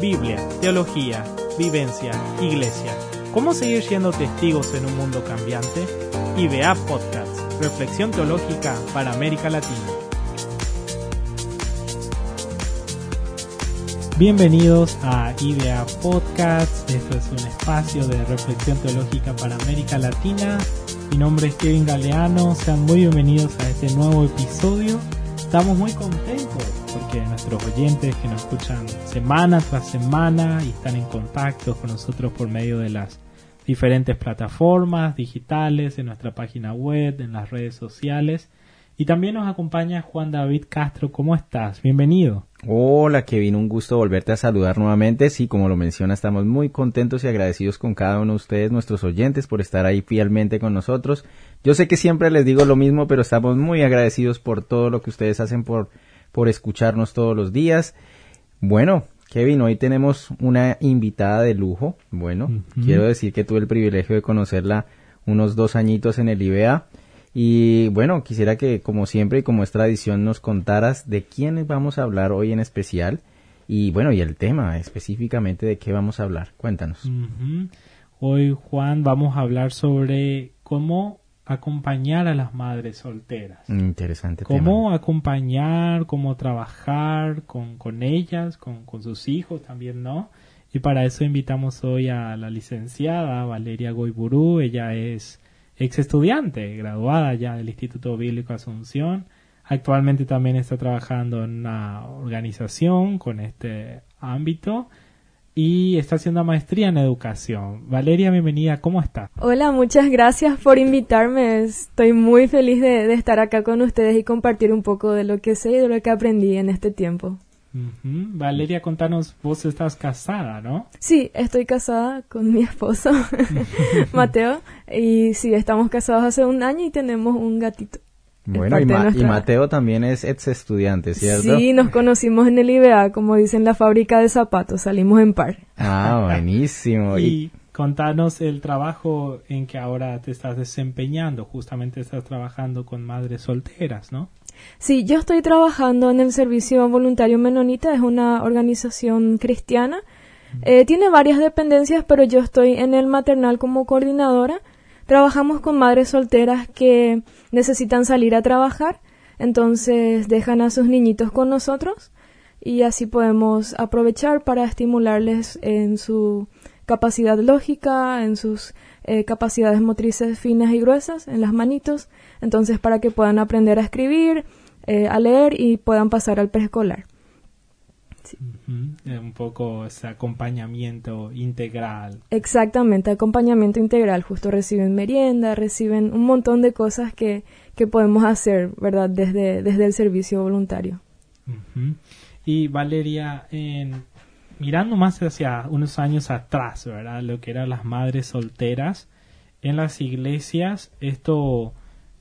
Biblia, teología, vivencia, iglesia. ¿Cómo seguir siendo testigos en un mundo cambiante? IBA Podcast, Reflexión Teológica para América Latina. Bienvenidos a IDEA Podcast. Esto es un espacio de reflexión teológica para América Latina. Mi nombre es Kevin Galeano. Sean muy bienvenidos a este nuevo episodio. Estamos muy contentos porque nuestros oyentes que nos escuchan semana tras semana y están en contacto con nosotros por medio de las diferentes plataformas digitales, en nuestra página web, en las redes sociales. Y también nos acompaña Juan David Castro. ¿Cómo estás? Bienvenido. Hola Kevin, un gusto volverte a saludar nuevamente. Sí, como lo menciona, estamos muy contentos y agradecidos con cada uno de ustedes, nuestros oyentes, por estar ahí fielmente con nosotros. Yo sé que siempre les digo lo mismo, pero estamos muy agradecidos por todo lo que ustedes hacen por, por escucharnos todos los días. Bueno, Kevin, hoy tenemos una invitada de lujo. Bueno, quiero decir que tuve el privilegio de conocerla unos dos añitos en el IBEA. Y bueno, quisiera que, como siempre y como es tradición, nos contaras de quiénes vamos a hablar hoy en especial. Y bueno, y el tema específicamente de qué vamos a hablar. Cuéntanos. Hoy, Juan, vamos a hablar sobre cómo acompañar a las madres solteras. Interesante. Cómo acompañar, cómo trabajar con, con ellas, con, con, sus hijos también, ¿no? Y para eso invitamos hoy a la licenciada Valeria Goiburú. Ella es ex estudiante, graduada ya del Instituto Bíblico Asunción. Actualmente también está trabajando en una organización con este ámbito y está haciendo maestría en educación. Valeria, bienvenida, ¿cómo está? Hola, muchas gracias por invitarme. Estoy muy feliz de, estar acá con ustedes y compartir un poco de lo que sé y de lo que aprendí en este tiempo. Valeria, contanos, vos estás casada, ¿no? Sí, estoy casada con mi esposo, Mateo, y sí, estamos casados hace un año y tenemos un gatito. Bueno, y, Mateo también es ex estudiante, ¿cierto? Sí, nos conocimos en el IBA, como dicen la fábrica de zapatos, salimos en par. Ah, buenísimo. y contanos el trabajo en que ahora te estás desempeñando, justamente estás trabajando con madres solteras, ¿no? Sí, yo estoy trabajando en el Servicio Voluntario Menonita, es una organización cristiana. Eh, tiene varias dependencias, pero yo estoy en el maternal como coordinadora Trabajamos con madres solteras que necesitan salir a trabajar, entonces dejan a sus niñitos con nosotros y así podemos aprovechar para estimularles en su capacidad lógica, en sus eh, capacidades motrices finas y gruesas, en las manitos, entonces para que puedan aprender a escribir, eh, a leer y puedan pasar al preescolar. Eh, un poco ese acompañamiento integral. Exactamente, acompañamiento integral. Justo reciben merienda, reciben un montón de cosas que, que podemos hacer, ¿verdad? Desde, desde el servicio voluntario. Y Valeria, en, mirando más hacia unos años atrás, ¿verdad? Lo que eran las madres solteras, en las iglesias esto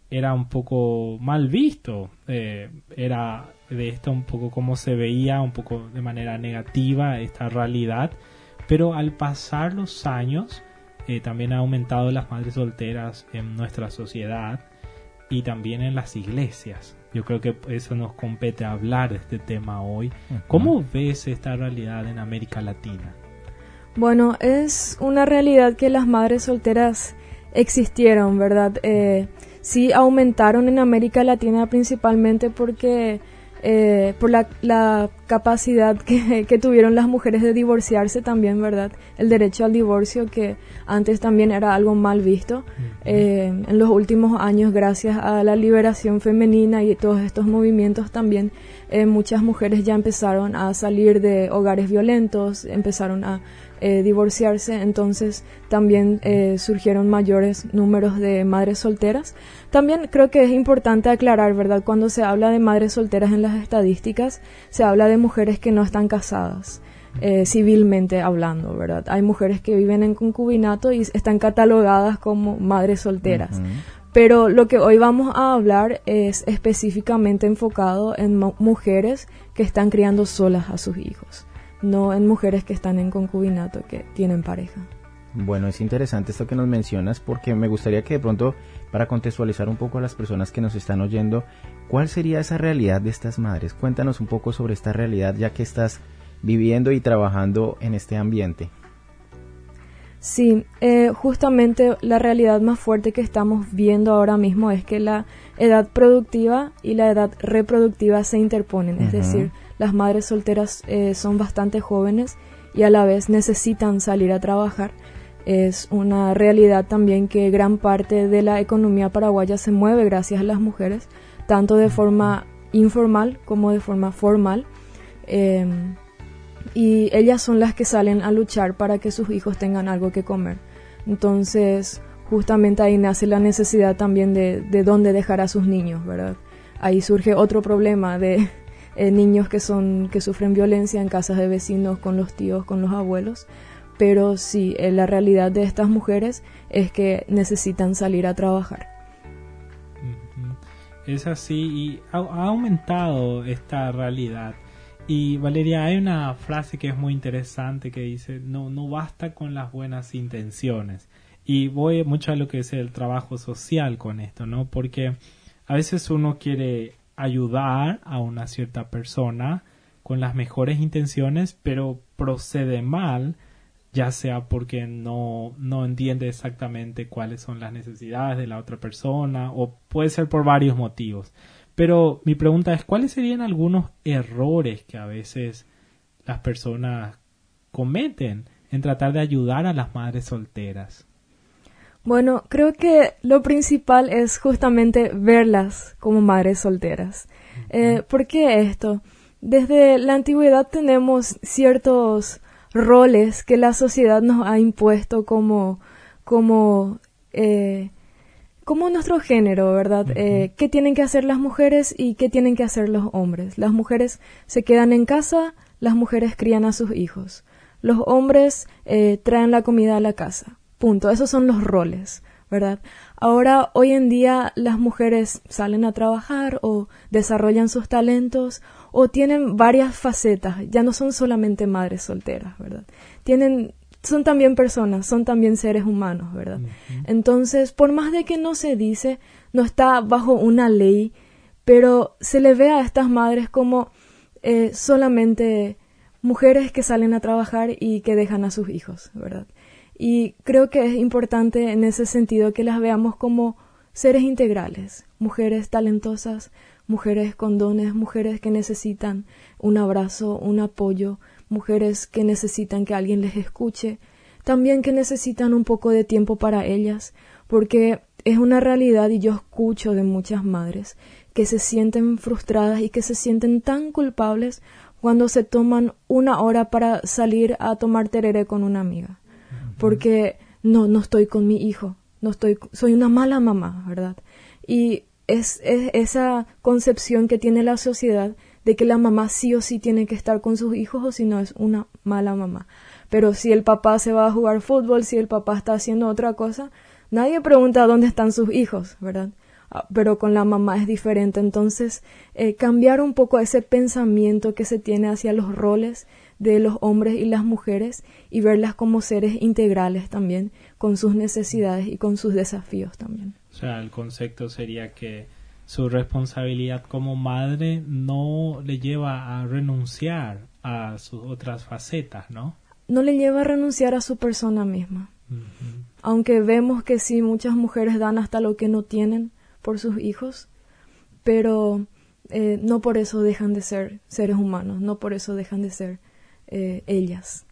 era un poco mal visto. Eh, era de esto un poco como se veía, un poco de manera negativa esta realidad, pero al pasar los años eh, también ha aumentado las madres solteras en nuestra sociedad y también en las iglesias. Yo creo que eso nos compete hablar de este tema hoy. ¿Cómo ves esta realidad en América Latina? Bueno, es una realidad que las madres solteras existieron, ¿verdad? Eh, sí aumentaron en América Latina principalmente porque eh, por la, la capacidad que, que, tuvieron las mujeres de divorciarse también, ¿verdad? El derecho al divorcio que antes también era algo mal visto. Eh, en los últimos años, gracias a la liberación femenina y todos estos movimientos también, eh, muchas mujeres ya empezaron a salir de hogares violentos, empezaron a eh, divorciarse, entonces también eh, surgieron mayores números de madres solteras. También creo que es importante aclarar, ¿verdad? Cuando se habla de madres solteras en las estadísticas, se habla de mujeres que no están casadas. Eh, civilmente hablando, ¿verdad? Hay mujeres que viven en concubinato y están catalogadas como madres solteras. Pero lo que hoy vamos a hablar es específicamente enfocado en mujeres que están criando solas a sus hijos no en mujeres que están en concubinato, que tienen pareja. Bueno, es interesante esto que nos mencionas porque me gustaría que de pronto, para contextualizar un poco a las personas que nos están oyendo, ¿cuál sería esa realidad de estas madres? Cuéntanos un poco sobre esta realidad ya que estás viviendo y trabajando en este ambiente. Sí, eh, justamente la realidad más fuerte que estamos viendo ahora mismo es que la edad productiva y la edad reproductiva se interponen, es decir, las madres solteras eh, son bastante jóvenes y a la vez necesitan salir a trabajar. Es una realidad también que gran parte de la economía paraguaya se mueve gracias a las mujeres, tanto de forma informal como de forma formal. Em, y ellas son las que salen a luchar para que sus hijos tengan algo que comer. Entonces, justamente ahí nace la necesidad también de, de dónde dejar a sus niños, ¿verdad? Ahí surge otro problema de eh, niños que son que sufren violencia en casas de vecinos con los tíos, con los abueos, pero sí, eh, la realidad de estas mujeres es que necesitan salir a trabajar. Es así y ha, aumentado esta realidad. Y Valeria, hay una frase que es muy interesante que dice, no, no basta con las buenas intenciones. Y voy mucho a lo que es el trabajo social con esto, ¿no? Porque a veces uno quiere ayudar a una cierta persona con las mejores intenciones, pero procede mal ya sea porque no, no entiende exactamente cuáles son las necesidades de la otra persona o puede ser por varios motivos. Pero mi pregunta es, ¿cuáles serían algunos errores que a veces las personas cometen en tratar de ayudar a las madres solteras? Bueno, creo que lo principal es justamente verlas como madres solteras. Eh, ¿Por qué esto? Desde la antigüedad tenemos ciertos roles que la sociedad nos ha impuesto como, como, eh, como nuestro género, ¿verdad? Eh, ¿Qué tienen que hacer las mujeres y qué tienen que hacer los hombres? Las mujeres se quedan en casa, las mujeres crían a sus hijos. Los hombres eh, traen la comida a la casa. Punto. Esos son los roles, ¿verdad? Ahora, hoy en día, las mujeres salen a trabajar o desarrollan sus talentos o tienen varias facetas, ya no son solamente madres solteras, ¿verdad? Tienen son también personas, son también seres humanos, ¿verdad? Entonces, por más de que no se dice, no está bajo una ley, pero se le ve a estas madres como eh, solamente mujeres que salen a trabajar y que dejan a sus hijos, ¿verdad? Y creo que es importante en ese sentido que las veamos como seres integrales, mujeres talentosas, mujeres con dones, mujeres que necesitan un abrazo, un apoyo, mujeres que necesitan que alguien les escuche, también que necesitan un poco de tiempo para ellas, porque es una realidad y yo escucho de muchas madres que se sienten frustradas y que se sienten tan culpables cuando se toman una hora para salir a tomar tereré con una amiga. Porque no, no estoy con mi hijo, no estoy, soy una mala mamá, ¿verdad? Y es, esa concepción que tiene la sociedad de que la mamá sí o sí tiene que estar con sus hijos o si no es una mala mamá. Pero si el papá se va a jugar fútbol, si el papá está haciendo otra cosa, nadie pregunta dónde están sus hijos, ¿verdad? Ah, pero con la mamá es diferente. Entonces, eh, cambiar un poco ese pensamiento que se tiene hacia los roles de los hombres y las mujeres y verlas como seres integrales también, con sus necesidades y con sus desafíos también. O sea, el concepto sería que su responsabilidad como madre no le lleva a renunciar a sus otras facetas, ¿no? No le lleva a renunciar a su persona misma. Aunque vemos que sí, muchas mujeres dan hasta lo que no tienen por sus hijos, pero eh, no por eso dejan de ser seres humanos, no por eso dejan de ser eh, ellas.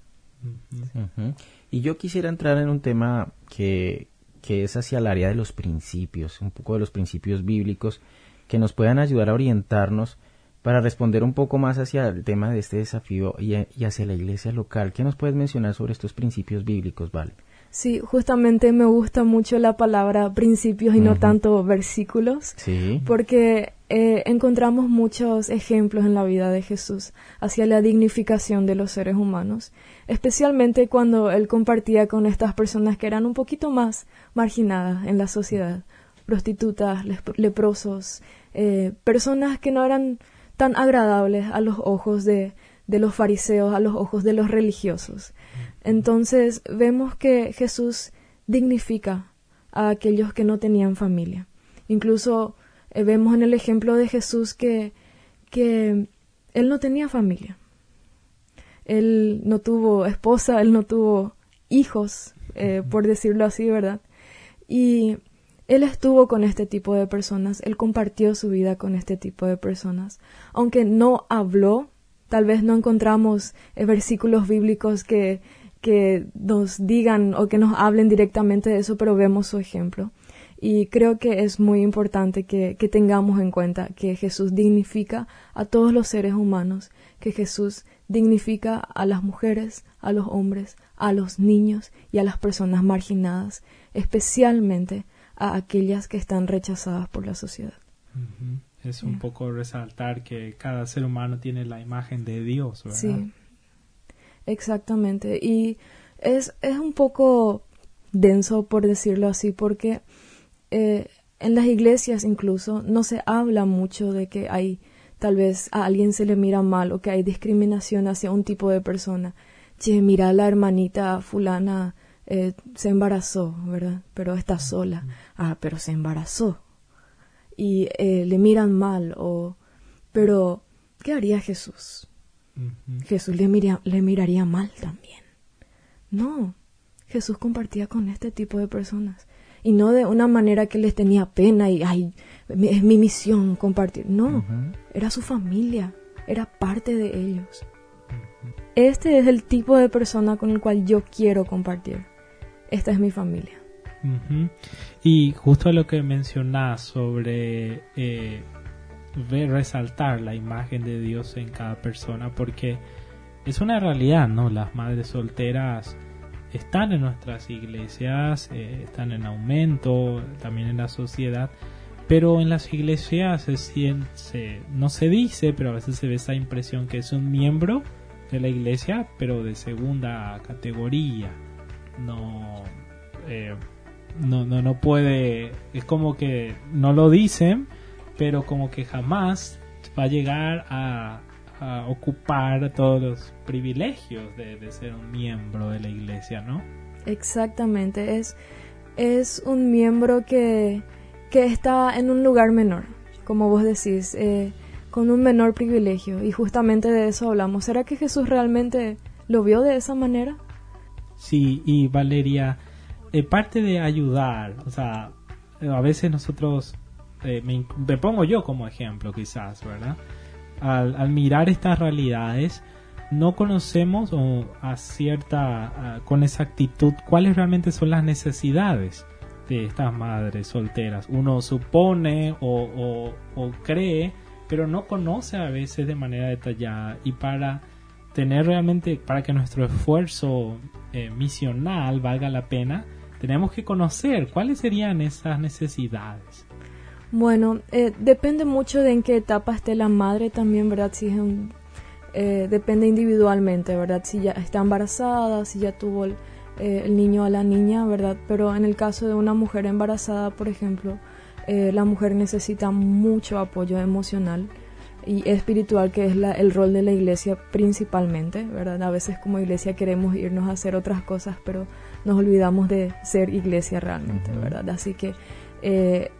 Y yo quisiera entrar en un tema que, que es hacia el área de los principios, un poco de los principios bíblicos que nos puedan ayudar a orientarnos para responder un poco más hacia el tema de este desafío y, hacia la iglesia local. ¿Qué nos puedes mencionar sobre estos principios bíblicos, Vale? Sí, justamente me gusta mucho la palabra principios y no tanto versículos, sí. porque eh, encontramos muchos ejemplos en la vida de Jesús hacia la dignificación de los seres humanos, especialmente cuando él compartía con estas personas que eran un poquito más marginadas en la sociedad, prostitutas, leprosos, eh, personas que no eran tan agradables a los ojos de, de los fariseos, a los ojos de los religiosos. Entonces vemos que Jesús dignifica a aquellos que no tenían familia. Incluso eh, vemos en el ejemplo de Jesús que, que él no tenía familia. él no tuvo esposa, él no tuvo hijos, eh, por decirlo así, ¿verdad? Y él estuvo con este tipo de personas, él compartió su vida con este tipo de personas. Aunque no habló, tal vez no encontramos eh, versículos bíblicos que, que nos digan o que nos hablen directamente de eso, pero vemos su ejemplo. Y creo que es muy importante que, que tengamos en cuenta que Jesús dignifica a todos los seres humanos, que Jesús dignifica a las mujeres, a los hombres, a los niños y a las personas marginadas, especialmente a aquellas que están rechazadas por la sociedad. Es un poco resaltar que cada ser humano tiene la imagen de Dios, ¿verdad? Sí, exactamente. Y es, es un poco denso, por decirlo así, porque eh, en las iglesias incluso no se habla mucho de que hay tal vez a alguien se le mira mal o que hay discriminación hacia un tipo de persona. Che, mira, la hermanita fulana eh, se embarazó, ¿verdad? Pero está sola. Ah, pero se embarazó. Y eh, le miran mal o... Pero, ¿qué haría Jesús? Jesús le, le miraría mal también. No, Jesús compartía con este tipo de personas. Y no de una manera que les tenía pena y, ay, es mi misión compartir. No, era su familia, era parte de ellos. Este es el tipo de persona con el cual yo quiero compartir esta es mi familia. Y justo lo que mencionas sobre eh, ver, resaltar la imagen de Dios en cada persona, porque es una realidad, ¿no? Las madres solteras están en nuestras iglesias, eh, están en aumento, también en la sociedad, pero en las iglesias se, no se dice, pero a veces se ve esa impresión que es un miembro de la iglesia, pero de segunda categoría eh, no, no, no, puede, es como que no lo dicen, pero como que jamás va a llegar a, ocupar todos los privilegios de, ser un miembro de la iglesia, ¿no? Exactamente, es, es un miembro que, que está en un lugar menor, como vos decís, eh, con un menor privilegio, y justamente de eso hablamos. ¿Será que Jesús realmente lo vio de esa manera? Sí, y Valeria, eh, parte de ayudar, o sea, a veces nosotros, eh, me, pongo yo como ejemplo quizás, ¿verdad? Al, mirar estas realidades, no conocemos a cierta, con exactitud cuáles realmente son las necesidades de estas madres solteras. Uno supone o, o cree, pero no conoce a veces de manera detallada y para tener realmente, para que nuestro esfuerzo eh, misional valga la pena, tenemos que conocer cuáles serían esas necesidades. Bueno, eh, depende mucho de en qué etapa esté la madre también, ¿verdad? Si es eh, depende individualmente, ¿verdad? Si ya está embarazada, si ya tuvo el, el, niño a la niña, ¿verdad? Pero en el caso de una mujer embarazada, por ejemplo, la mujer necesita mucho apoyo emocional y espiritual, que es la, el rol de la iglesia principalmente, ¿verdad? A veces como iglesia queremos irnos a hacer otras cosas, pero nos olvidamos de ser iglesia realmente, ¿verdad? Así que eh,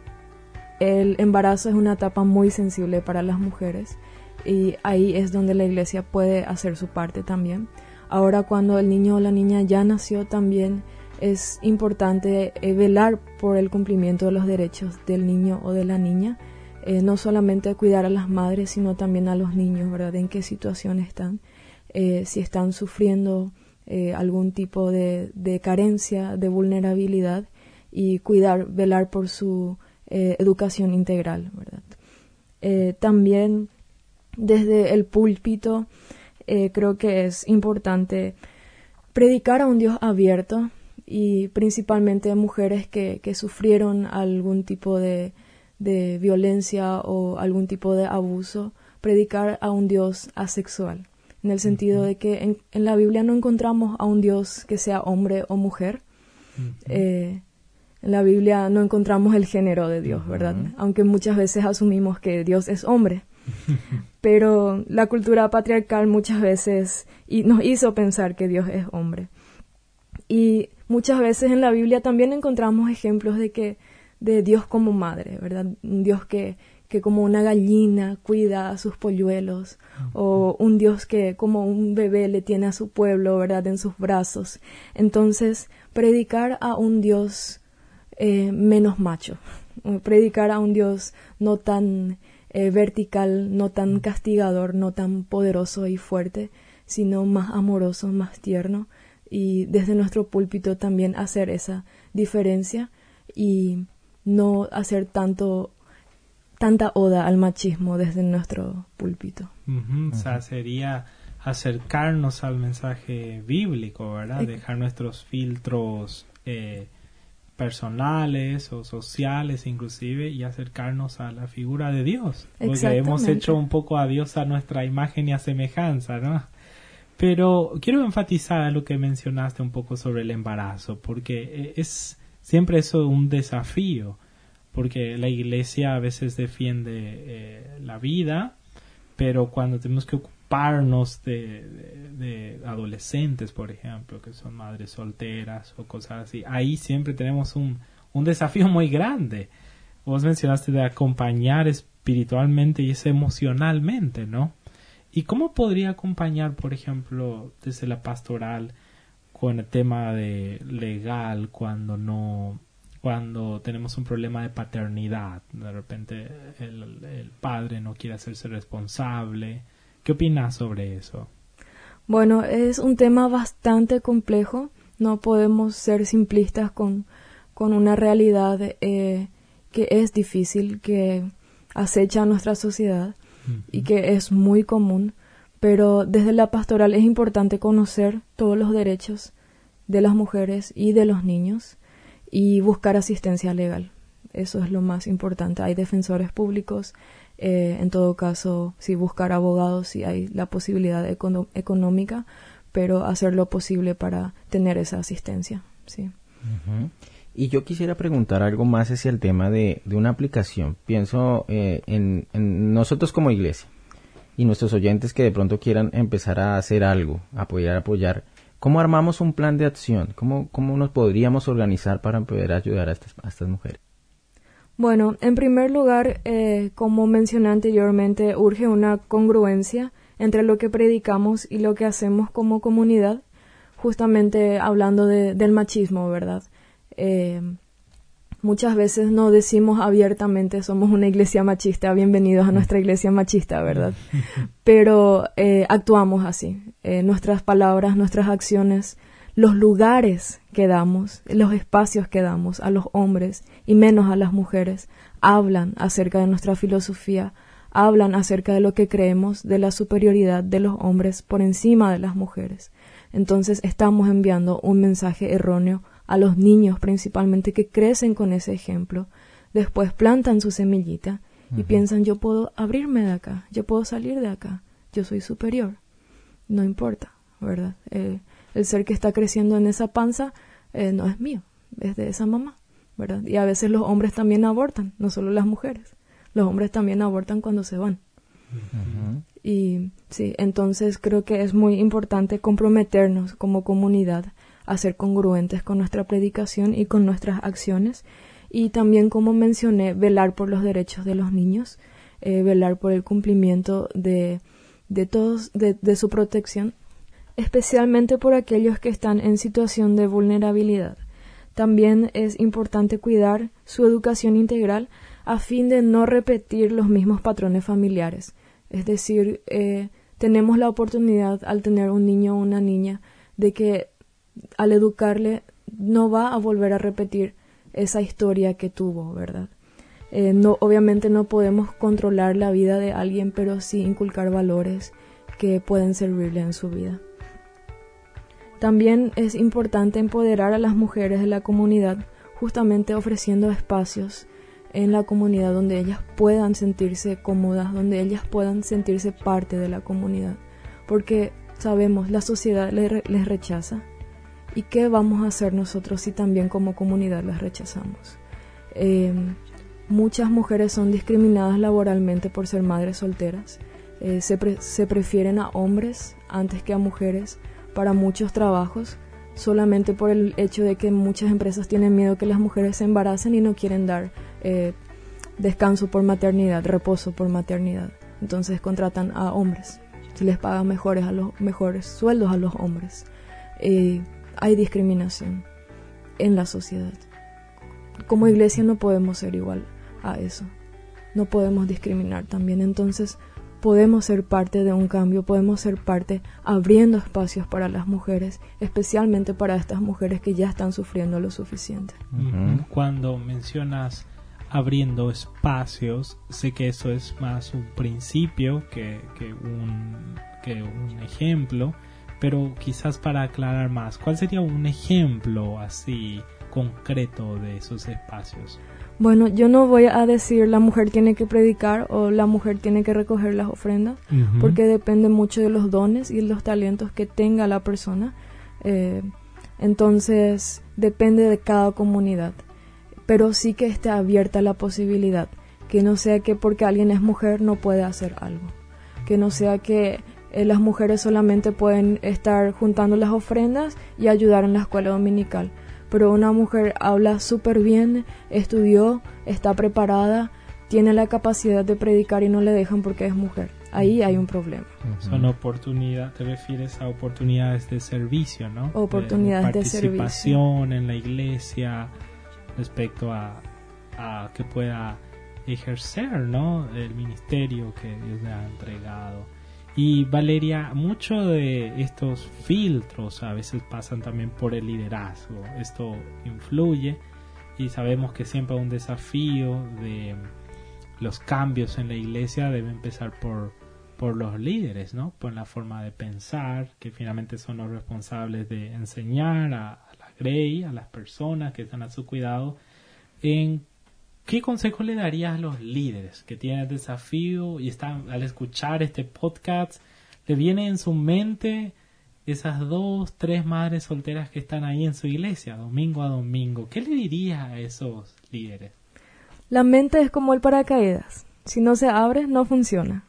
el embarazo es una etapa muy sensible para las mujeres y ahí es donde la iglesia puede hacer su parte también. Ahora cuando el niño o la niña ya nació también es importante eh, velar por el cumplimiento de los derechos del niño o de la niña eh, no solamente cuidar a las madres, sino también a los niños, ¿verdad? En qué situación están, eh, si están sufriendo algún tipo de, carencia, de vulnerabilidad, y cuidar, velar por su educación integral, ¿verdad? también desde el púlpito creo que es importante predicar a un Dios abierto y principalmente a mujeres que sufrieron algún tipo de, de violencia o algún tipo de abuso, predicar a un Dios asexual, en el sentido de que en, la Biblia no encontramos a un Dios que sea hombre o mujer. Eh, en la Biblia no encontramos el género de Dios, ¿verdad? Aunque muchas veces asumimos que Dios es hombre. Pero la cultura patriarcal muchas veces y nos hizo pensar que Dios es hombre. Y muchas veces en la Biblia también encontramos ejemplos de que de Dios como madre, ¿verdad? Un Dios que, que como una gallina cuida a sus polluelos, o un Dios que como un bebé le tiene a su pueblo, ¿verdad?, en sus brazos. Entonces, predicar a un Dios eh, menos macho, predicar a un Dios no tan eh, vertical, no tan castigador, no tan poderoso y fuerte, sino más amoroso, más tierno, y desde nuestro púlpito también hacer esa diferencia y no hacer tanto tanta oda al machismo desde nuestro púlpito. O sea, sería acercarnos al mensaje bíblico, ¿verdad? Dejar nuestros filtros eh, personales o sociales inclusive y acercarnos a la figura de Dios. Porque hemos hecho un poco a Dios a nuestra imagen y a semejanza, ¿no? Pero quiero enfatizar lo que mencionaste un poco sobre el embarazo, porque eh, es siempre eso un desafío, porque la iglesia a veces defiende eh, la vida, pero cuando tenemos que ocuparnos de, adolescentes, por ejemplo, que son madres solteras o cosas así, ahí siempre tenemos un, un desafío muy grande. Vos mencionaste de acompañar espiritualmente y es emocionalmente, ¿no? ¿Y cómo podría acompañar, por ejemplo, desde la pastoral con el tema de legal cuando no cuando tenemos un problema de paternidad, de repente el, padre no quiere hacerse responsable. ¿Qué opinas sobre eso? Bueno, es un tema bastante complejo. No podemos ser simplistas con, con una realidad eh, que es difícil, que acecha a nuestra sociedad y que es muy común. Pero desde la pastoral es importante conocer todos los derechos de las mujeres y de los niños y buscar asistencia legal. Eso es lo más importante. Hay defensores públicos, eh, en todo caso, si buscar abogados, si hay la posibilidad económica, pero hacer lo posible para tener esa asistencia. Sí. Y yo quisiera preguntar algo más hacia el tema de, de una aplicación. Pienso eh, en, en, nosotros como iglesia y nuestros oyentes que de pronto quieran empezar a hacer algo, apoyar, apoyar. ¿Cómo armamos un plan de acción? ¿Cómo, cómo nos podríamos organizar para poder ayudar a estas, a estas mujeres? Bueno, en primer lugar, eh, como mencioné anteriormente, urge una congruencia entre lo que predicamos y lo que hacemos como comunidad, justamente hablando de, del machismo, ¿verdad? Eh, muchas veces no decimos abiertamente somos una iglesia machista, bienvenidos a nuestra iglesia machista, ¿verdad? Pero eh, actuamos así. Eh, nuestras palabras, nuestras acciones, los lugares que damos, los espacios que damos a los hombres y menos a las mujeres, hablan acerca de nuestra filosofía, hablan acerca de lo que creemos de la superioridad de los hombres por encima de las mujeres. Entonces estamos enviando un mensaje erróneo a los niños principalmente que crecen con ese ejemplo, después plantan su semillita y piensan yo puedo abrirme de acá, yo puedo salir de acá, yo soy superior. No importa, ¿verdad? Eh, el ser que está creciendo en esa panza eh, no es mío, es de esa mamá, ¿verdad? Y a veces los hombres también abortan, no solo las mujeres. Los hombres también abortan cuando se van. Y sí, entonces creo que es muy importante comprometernos como comunidad a ser congruentes con nuestra predicación y con nuestras acciones y también como mencioné velar por los derechos de los niños eh, velar por el cumplimiento de, de todos de, de su protección especialmente por aquellos que están en situación de vulnerabilidad también es importante cuidar su educación integral a fin de no repetir los mismos patrones familiares es decir eh, tenemos la oportunidad al tener un niño o una niña de que al educarle no va a volver a repetir esa historia que tuvo, ¿verdad? Eh, no, obviamente no podemos controlar la vida de alguien, pero sí inculcar valores que pueden servirle en su vida. También es importante empoderar a las mujeres de la comunidad, justamente ofreciendo espacios en la comunidad donde ellas puedan sentirse cómodas, donde ellas puedan sentirse parte de la comunidad, porque sabemos la sociedad les rechaza ¿Y qué vamos a hacer nosotros si también como comunidad las rechazamos? Eh, muchas mujeres son discriminadas laboralmente por ser madres solteras. Eh, se, se prefieren a hombres antes que a mujeres para muchos trabajos solamente por el hecho de que muchas empresas tienen miedo que las mujeres se embaracen y no quieren dar eh, descanso por maternidad, reposo por maternidad. Entonces contratan a hombres, se les paga mejores, a los, mejores sueldos a los hombres. Hay discriminación en la sociedad. Como iglesia no podemos ser igual a eso. No podemos discriminar también. Entonces podemos ser parte de un cambio, podemos ser parte abriendo espacios para las mujeres, especialmente para estas mujeres que ya están sufriendo lo suficiente. Cuando mencionas abriendo espacios, sé que eso es más un principio que, que, un, que un ejemplo, pero quizás para aclarar más, ¿cuál sería un ejemplo así concreto de esos espacios? Bueno, yo no voy a decir la mujer tiene que predicar o la mujer tiene que recoger las ofrendas, porque depende mucho de los dones y los talentos que tenga la persona. Eh, entonces, depende de cada comunidad, pero sí que esté abierta la posibilidad, que no sea que porque alguien es mujer no puede hacer algo, que no sea que eh, las mujeres solamente pueden estar juntando las ofrendas y ayudar en la escuela dominical pero una mujer habla súper bien, estudió, está preparada, tiene la capacidad de predicar y no le dejan porque es mujer. Ahí hay un problema. Son oportunidades, te refieres a oportunidades de servicio, ¿no? Oportunidades de, participación en la iglesia respecto a, a que pueda ejercer, ¿no? El ministerio que Dios le ha entregado. Y Valeria, mucho de estos filtros a veces pasan también por el liderazgo. Esto influye y sabemos que siempre un desafío de los cambios en la iglesia debe empezar por, por los líderes, ¿no? Por la forma de pensar, que finalmente son los responsables de enseñar a, a la Grey, a las personas que están a su cuidado, en ¿Qué consejo le darías a los líderes que tienen el desafío y están al escuchar este podcast, le viene en su mente esas dos, tres madres solteras que están ahí en su iglesia, domingo a domingo? ¿Qué le dirías a esos líderes? La mente es como el paracaídas. Si no se abre, no funciona.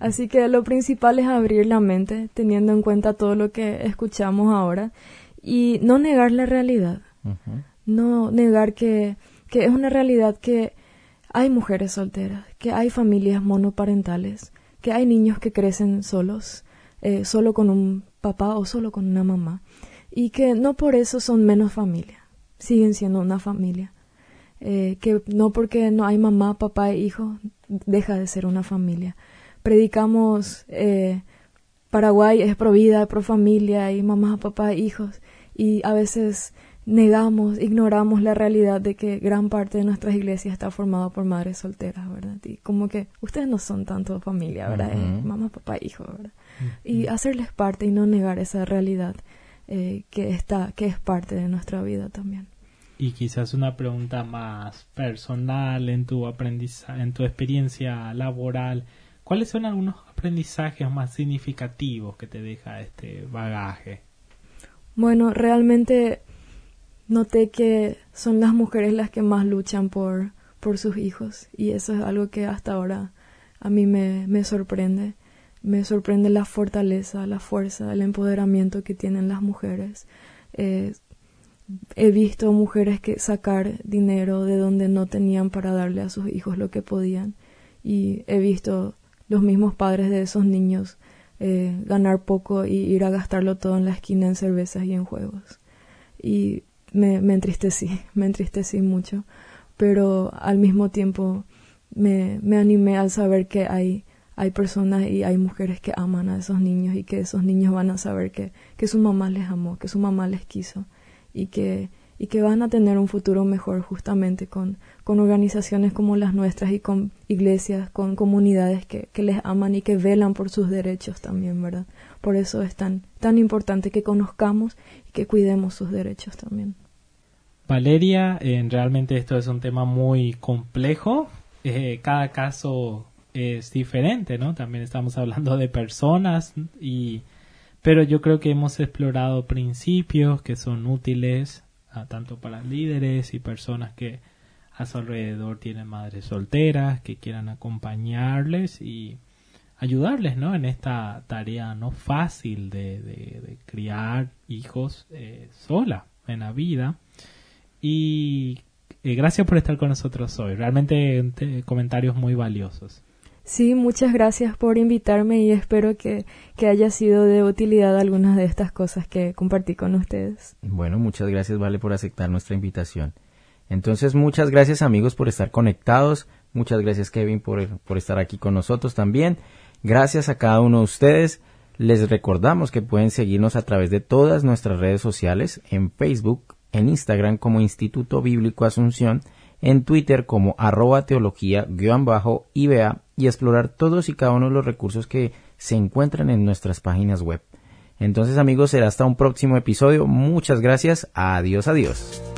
Así que lo principal es abrir la mente, teniendo en cuenta todo lo que escuchamos ahora, y no negar la realidad. No negar que que es una realidad que hay mujeres solteras, que hay familias monoparentales, que hay niños que crecen solos, eh, solo con un papá o solo con una mamá, y que no por eso son menos familia, siguen siendo una familia. Eh, que no porque no hay mamá, papá e hijo, deja de ser una familia. Predicamos eh, Paraguay es pro vida, pro familia y mamá, papá, e hijos, y a veces negamos, ignoramos la realidad de que gran parte de nuestras iglesias está formada por madres solteras, ¿verdad? Y como que ustedes no son tanto familia, ¿verdad? mamá, papá, hijo, ¿verdad? Y hacerles parte y no negar esa realidad eh, que está, que es parte de nuestra vida también. Y quizás una pregunta más personal en tu aprendizaje, en tu experiencia laboral. ¿Cuáles son algunos aprendizajes más significativos que te deja este bagaje? Bueno, realmente noté que son las mujeres las que más luchan por, por sus hijos y eso es algo que hasta ahora a mí me, me sorprende. Me sorprende la fortaleza, la fuerza, el empoderamiento que tienen las mujeres. Eh, he visto mujeres que sacar dinero de donde no tenían para darle a sus hijos lo que podían y he visto los mismos padres de esos niños eh, ganar poco y ir a gastarlo todo en la esquina en cervezas y en juegos. Y me, me entristecí, me entristecí mucho, pero al mismo tiempo me, me animé al saber que hay, hay personas y hay mujeres que aman a esos niños y que esos niños van a saber que, que su mamá les amó, que su mamá les quiso y que, y que van a tener un futuro mejor justamente con, con organizaciones como las nuestras y con iglesias, con comunidades que, que les aman y que velan por sus derechos también, ¿verdad? Por eso es tan, tan importante que conozcamos y que cuidemos sus derechos también. Valeria, realmente esto es un tema muy complejo. Eh, cada caso es diferente, ¿no? También estamos hablando de personas y pero yo creo que hemos explorado principios que son útiles tanto para líderes y personas que a su alrededor tienen madres solteras que quieran acompañarles y ayudarles ¿no? en esta tarea no fácil de, criar hijos eh, sola en la vida. Y eh, gracias por estar con nosotros hoy. Realmente comentarios muy valiosos. Sí, muchas gracias por invitarme y espero que, que, haya sido de utilidad algunas de estas cosas que compartí con ustedes. Bueno, muchas gracias, Vale, por aceptar nuestra invitación. Entonces, muchas gracias amigos por estar conectados. Muchas gracias, Kevin, por, por estar aquí con nosotros también. Gracias a cada uno de ustedes. Les recordamos que pueden seguirnos a través de todas nuestras redes sociales, en Facebook, en Instagram como Instituto Bíblico Asunción, en Twitter como arroba teología-iba y explorar todos y cada uno de los recursos que se encuentran en nuestras páginas web. Entonces amigos, será hasta un próximo episodio. Muchas gracias. Adiós, adiós.